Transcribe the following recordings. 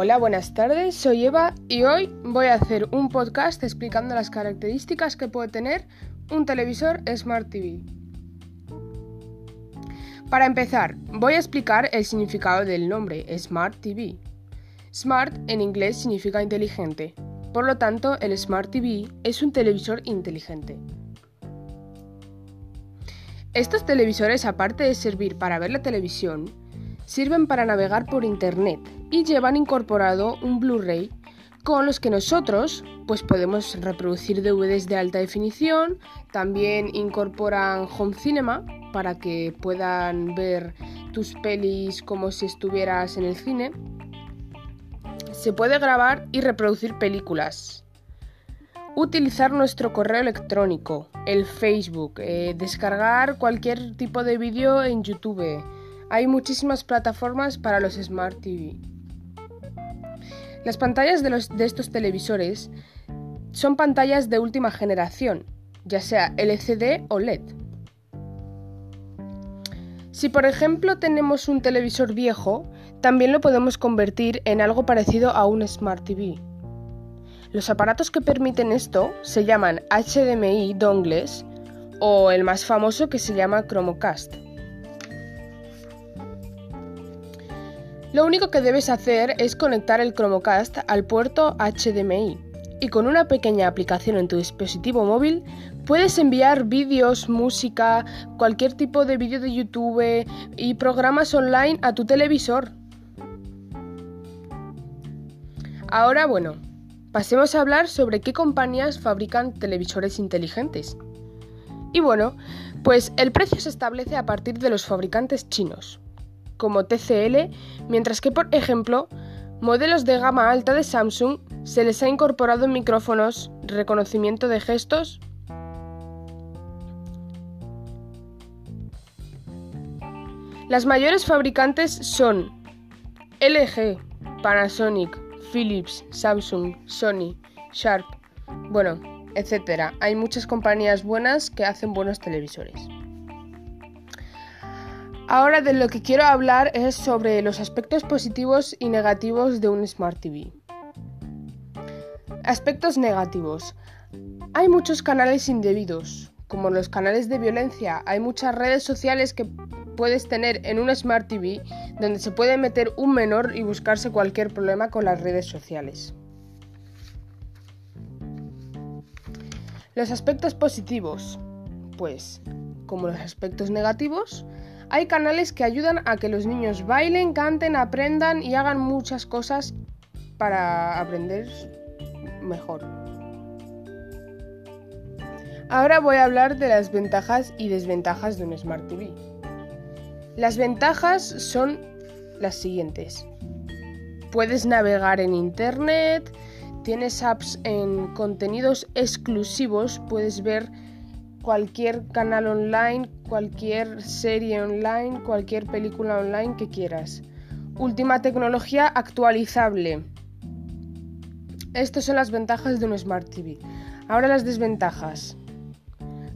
Hola, buenas tardes, soy Eva y hoy voy a hacer un podcast explicando las características que puede tener un televisor Smart TV. Para empezar, voy a explicar el significado del nombre Smart TV. Smart en inglés significa inteligente, por lo tanto el Smart TV es un televisor inteligente. Estos televisores, aparte de servir para ver la televisión, sirven para navegar por Internet y llevan incorporado un Blu-ray con los que nosotros pues podemos reproducir DVDs de alta definición, también incorporan Home Cinema para que puedan ver tus pelis como si estuvieras en el cine. Se puede grabar y reproducir películas. Utilizar nuestro correo electrónico, el Facebook, eh, descargar cualquier tipo de vídeo en YouTube, hay muchísimas plataformas para los Smart TV. Las pantallas de, de estos televisores son pantallas de última generación, ya sea LCD o LED. Si por ejemplo tenemos un televisor viejo, también lo podemos convertir en algo parecido a un Smart TV. Los aparatos que permiten esto se llaman HDMI dongles o el más famoso que se llama Chromecast. Lo único que debes hacer es conectar el Chromecast al puerto HDMI y con una pequeña aplicación en tu dispositivo móvil puedes enviar vídeos, música, cualquier tipo de vídeo de YouTube y programas online a tu televisor. Ahora bueno, pasemos a hablar sobre qué compañías fabrican televisores inteligentes. Y bueno, pues el precio se establece a partir de los fabricantes chinos como TCL, mientras que, por ejemplo, modelos de gama alta de Samsung se les ha incorporado micrófonos, reconocimiento de gestos, Las mayores fabricantes son LG, Panasonic, Philips, Samsung, Sony, Sharp, bueno, etc. Hay muchas compañías buenas que hacen buenos televisores. Ahora de lo que quiero hablar es sobre los aspectos positivos y negativos de un Smart TV. Aspectos negativos. Hay muchos canales indebidos, como los canales de violencia. Hay muchas redes sociales que puedes tener en un Smart TV donde se puede meter un menor y buscarse cualquier problema con las redes sociales. Los aspectos positivos. Pues, como los aspectos negativos, hay canales que ayudan a que los niños bailen, canten, aprendan y hagan muchas cosas para aprender mejor. Ahora voy a hablar de las ventajas y desventajas de un Smart TV. Las ventajas son las siguientes. Puedes navegar en Internet, tienes apps en contenidos exclusivos, puedes ver cualquier canal online, cualquier serie online, cualquier película online que quieras. Última tecnología actualizable. Estas son las ventajas de un Smart TV. Ahora las desventajas.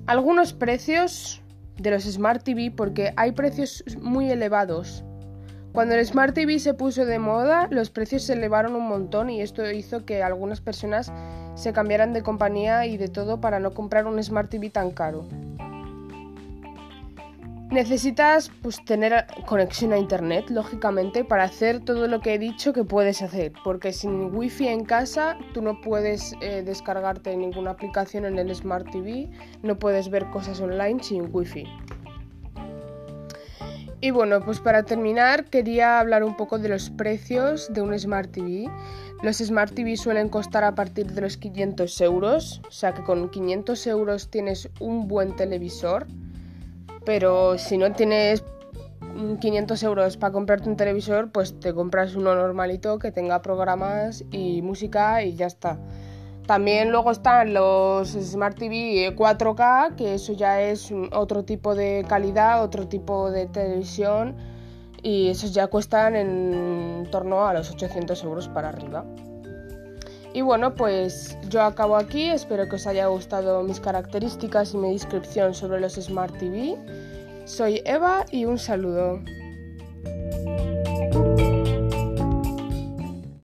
Algunos precios de los Smart TV porque hay precios muy elevados. Cuando el Smart TV se puso de moda, los precios se elevaron un montón y esto hizo que algunas personas se cambiaran de compañía y de todo para no comprar un Smart TV tan caro. Necesitas pues, tener conexión a internet, lógicamente, para hacer todo lo que he dicho que puedes hacer, porque sin wifi en casa tú no puedes eh, descargarte ninguna aplicación en el Smart TV, no puedes ver cosas online sin wifi. Y bueno, pues para terminar quería hablar un poco de los precios de un Smart TV. Los Smart TV suelen costar a partir de los 500 euros, o sea que con 500 euros tienes un buen televisor, pero si no tienes 500 euros para comprarte un televisor, pues te compras uno normalito que tenga programas y música y ya está. También luego están los Smart TV 4K, que eso ya es otro tipo de calidad, otro tipo de televisión y esos ya cuestan en torno a los 800 euros para arriba. Y bueno, pues yo acabo aquí, espero que os haya gustado mis características y mi descripción sobre los Smart TV. Soy Eva y un saludo.